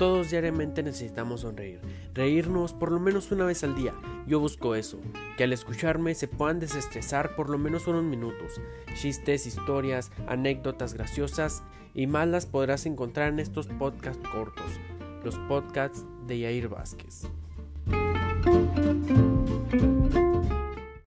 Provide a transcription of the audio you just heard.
Todos diariamente necesitamos sonreír, reírnos por lo menos una vez al día. Yo busco eso, que al escucharme se puedan desestresar por lo menos unos minutos. Chistes, historias, anécdotas graciosas y más las podrás encontrar en estos podcasts cortos, los podcasts de Yair Vázquez.